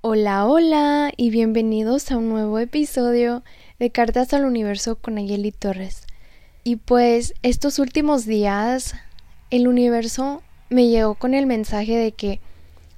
Hola, hola y bienvenidos a un nuevo episodio de Cartas al Universo con Ayeli Torres. Y pues estos últimos días el universo me llegó con el mensaje de que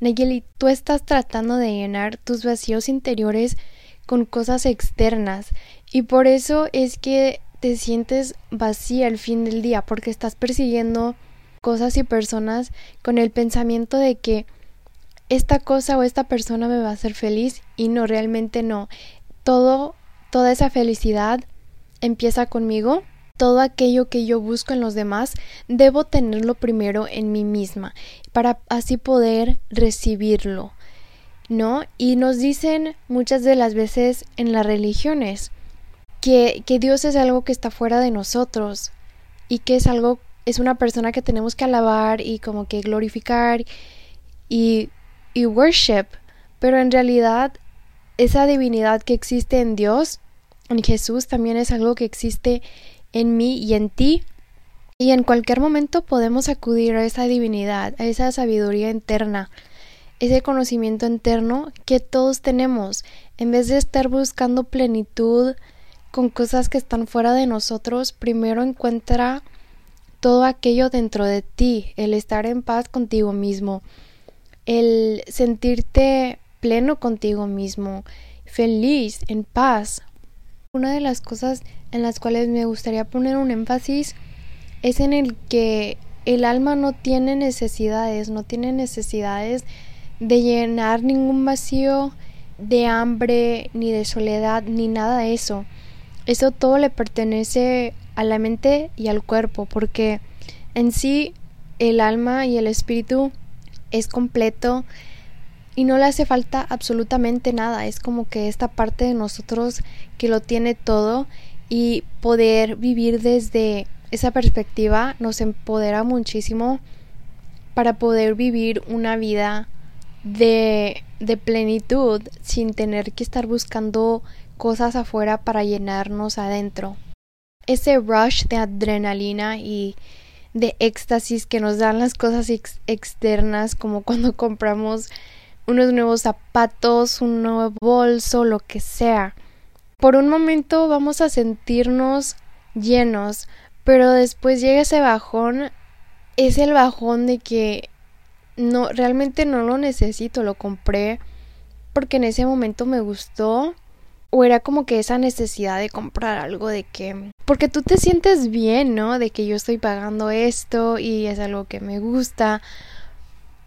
Nayeli, tú estás tratando de llenar tus vacíos interiores con cosas externas y por eso es que te sientes vacía al fin del día porque estás persiguiendo cosas y personas con el pensamiento de que esta cosa o esta persona me va a hacer feliz y no realmente no. Todo toda esa felicidad empieza conmigo. Todo aquello que yo busco en los demás debo tenerlo primero en mí misma para así poder recibirlo. ¿No? Y nos dicen muchas de las veces en las religiones que, que Dios es algo que está fuera de nosotros y que es algo, es una persona que tenemos que alabar y como que glorificar y y worship, pero en realidad esa divinidad que existe en Dios, en Jesús, también es algo que existe en mí y en ti. Y en cualquier momento podemos acudir a esa divinidad, a esa sabiduría interna, ese conocimiento interno que todos tenemos, en vez de estar buscando plenitud con cosas que están fuera de nosotros, primero encuentra todo aquello dentro de ti, el estar en paz contigo mismo, el sentirte pleno contigo mismo, feliz, en paz. Una de las cosas en las cuales me gustaría poner un énfasis es en el que el alma no tiene necesidades, no tiene necesidades de llenar ningún vacío de hambre, ni de soledad, ni nada de eso. Eso todo le pertenece a la mente y al cuerpo, porque en sí el alma y el espíritu es completo y no le hace falta absolutamente nada. Es como que esta parte de nosotros que lo tiene todo y poder vivir desde esa perspectiva nos empodera muchísimo para poder vivir una vida de, de plenitud sin tener que estar buscando cosas afuera para llenarnos adentro. Ese rush de adrenalina y de éxtasis que nos dan las cosas externas, como cuando compramos unos nuevos zapatos, un nuevo bolso, lo que sea. Por un momento vamos a sentirnos llenos, pero después llega ese bajón, es el bajón de que no realmente no lo necesito, lo compré porque en ese momento me gustó o era como que esa necesidad de comprar algo de que porque tú te sientes bien, ¿no? De que yo estoy pagando esto y es algo que me gusta,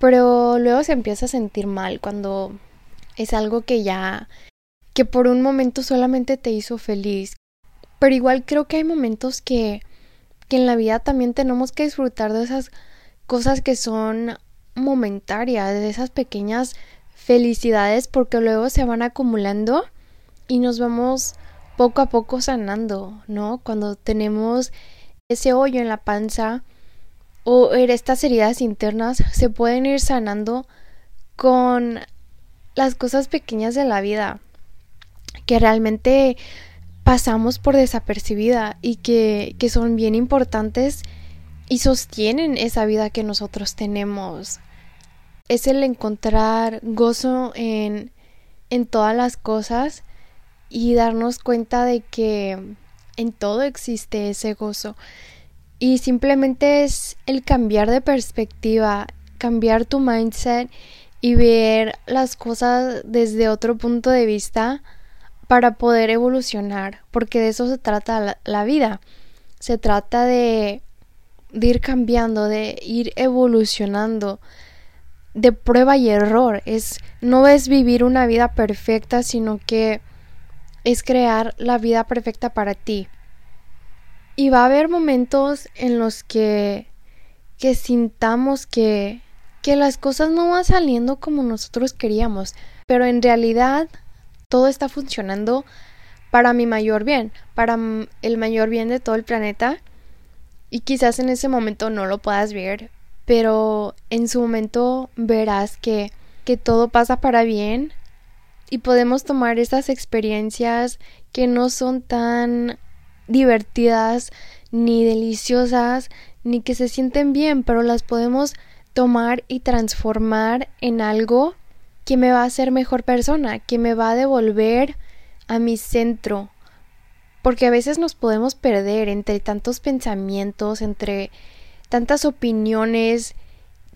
pero luego se empieza a sentir mal cuando es algo que ya que por un momento solamente te hizo feliz. Pero igual creo que hay momentos que que en la vida también tenemos que disfrutar de esas cosas que son momentarias, de esas pequeñas felicidades porque luego se van acumulando y nos vamos poco a poco sanando, ¿no? Cuando tenemos ese hoyo en la panza o estas heridas internas se pueden ir sanando con las cosas pequeñas de la vida que realmente pasamos por desapercibida y que, que son bien importantes y sostienen esa vida que nosotros tenemos. Es el encontrar gozo en, en todas las cosas y darnos cuenta de que en todo existe ese gozo. Y simplemente es el cambiar de perspectiva, cambiar tu mindset y ver las cosas desde otro punto de vista para poder evolucionar, porque de eso se trata la, vida. Se trata de, de ir cambiando, de ir evolucionando, de prueba y error. Es no es vivir una vida perfecta, sino que es crear la vida perfecta para ti. Y va a haber momentos en los que, que sintamos que, que las cosas no van saliendo como nosotros queríamos, pero en realidad todo está funcionando para mi mayor bien, para el mayor bien de todo el planeta. Y quizás en ese momento no lo puedas ver, pero en su momento verás que, que todo pasa para bien y podemos tomar esas experiencias que no son tan divertidas ni deliciosas, ni que se sienten bien, pero las podemos tomar y transformar en algo que me va a hacer mejor persona, que me va a devolver a mi centro. Porque a veces nos podemos perder entre tantos pensamientos, entre tantas opiniones,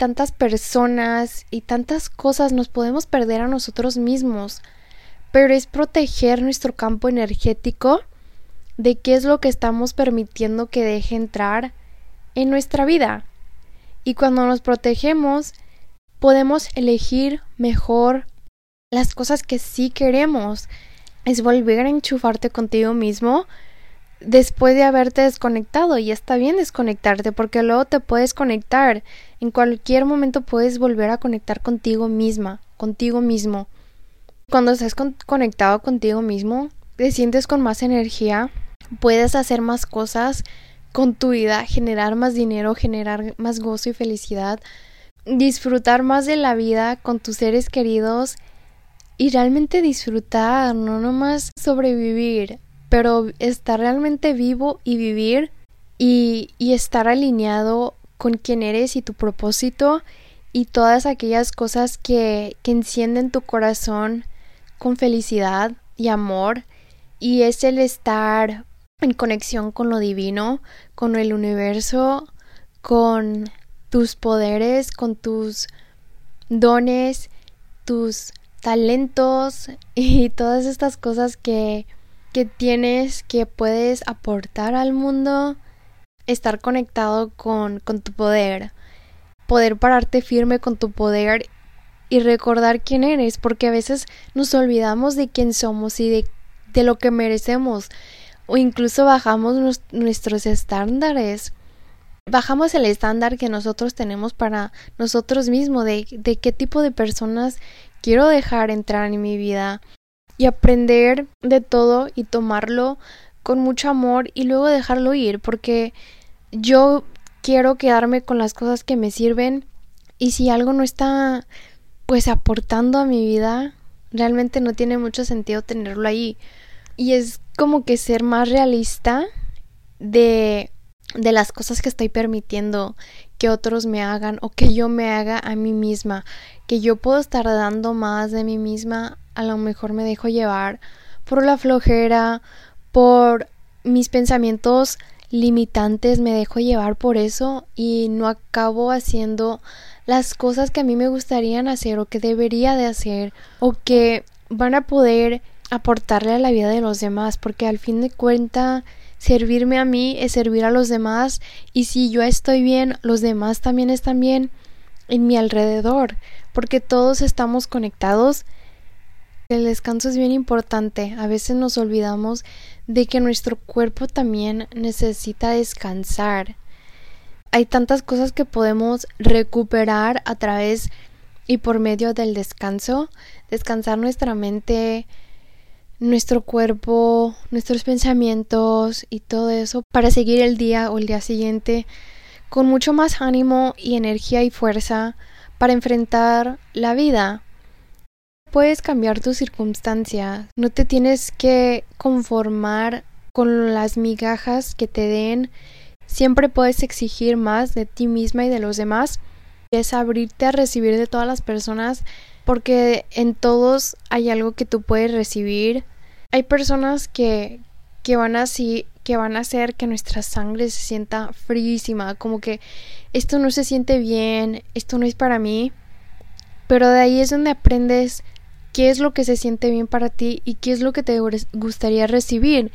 tantas personas y tantas cosas, nos podemos perder a nosotros mismos. Pero es proteger nuestro campo energético de qué es lo que estamos permitiendo que deje entrar en nuestra vida. Y cuando nos protegemos, podemos elegir mejor las cosas que sí queremos. Es volver a enchufarte contigo mismo después de haberte desconectado. Y está bien desconectarte porque luego te puedes conectar. En cualquier momento puedes volver a conectar contigo misma, contigo mismo. Cuando estás conectado contigo mismo, te sientes con más energía, puedes hacer más cosas con tu vida, generar más dinero, generar más gozo y felicidad, disfrutar más de la vida con tus seres queridos y realmente disfrutar, no nomás sobrevivir, pero estar realmente vivo y vivir y, estar alineado con quién eres y tu propósito y todas aquellas cosas que encienden tu corazón con felicidad y amor y es el estar en conexión con lo divino, con el universo, con tus poderes, con tus dones, tus talentos y todas estas cosas que, que tienes que puedes aportar al mundo, estar conectado con, con tu poder, poder pararte firme con tu poder y recordar quién eres, porque a veces nos olvidamos de quién somos y de, de lo que merecemos. O incluso bajamos nuestros estándares. Bajamos el estándar que nosotros tenemos para nosotros mismos de, de qué tipo de personas quiero dejar entrar en mi vida y aprender de todo y tomarlo con mucho amor y luego dejarlo ir porque yo quiero quedarme con las cosas que me sirven y si algo no está pues aportando a mi vida realmente no tiene mucho sentido tenerlo ahí. Y es como que ser más realista de, de las cosas que estoy permitiendo que otros me hagan o que yo me haga a mí misma, que yo puedo estar dando más de mí misma, a lo mejor me dejo llevar por la flojera, por mis pensamientos limitantes, me dejo llevar por eso y no acabo haciendo las cosas que a mí me gustarían hacer o que debería de hacer o que van a poder aportarle a la vida de los demás, porque al fin de cuenta servirme a mí es servir a los demás y si yo estoy bien, los demás también están bien en mi alrededor, porque todos estamos conectados. El descanso es bien importante. A veces nos olvidamos de que nuestro cuerpo también necesita descansar. Hay tantas cosas que podemos recuperar a través y por medio del descanso, descansar nuestra mente, nuestro cuerpo, nuestros pensamientos y todo eso para seguir el día o el día siguiente con mucho más ánimo y energía y fuerza para enfrentar la vida. Puedes cambiar tu circunstancia, no te tienes que conformar con las migajas que te den, siempre puedes exigir más de ti misma y de los demás. Es abrirte a recibir de todas las personas porque en todos hay algo que tú puedes recibir. Hay personas que, que van así, que van a hacer que nuestra sangre se sienta frísima, como que esto no se siente bien, esto no es para mí. Pero de ahí es donde aprendes qué es lo que se siente bien para ti y qué es lo que te gustaría recibir.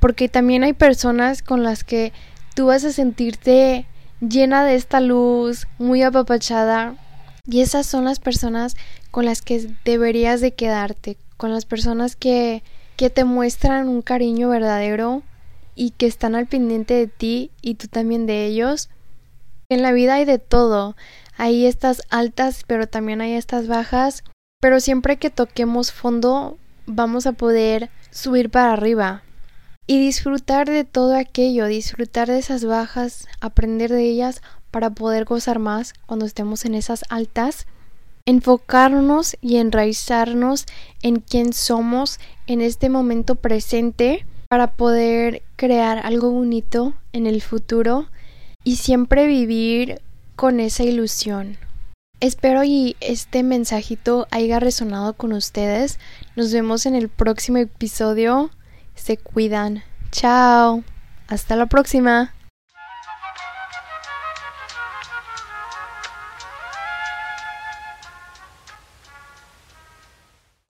Porque también hay personas con las que tú vas a sentirte llena de esta luz, muy apapachada. Y esas son las personas con las que deberías de quedarte, con las personas que, que te muestran un cariño verdadero y que están al pendiente de ti y tú también de ellos. En la vida hay de todo. Hay estas altas, pero también hay estas bajas. Pero siempre que toquemos fondo, vamos a poder subir para arriba. Y disfrutar de todo aquello, disfrutar de esas bajas, aprender de ellas para poder gozar más cuando estemos en esas altas enfocarnos y enraizarnos en quién somos en este momento presente para poder crear algo bonito en el futuro y siempre vivir con esa ilusión. Espero y este mensajito haya resonado con ustedes. Nos vemos en el próximo episodio. Se cuidan. Chao. Hasta la próxima.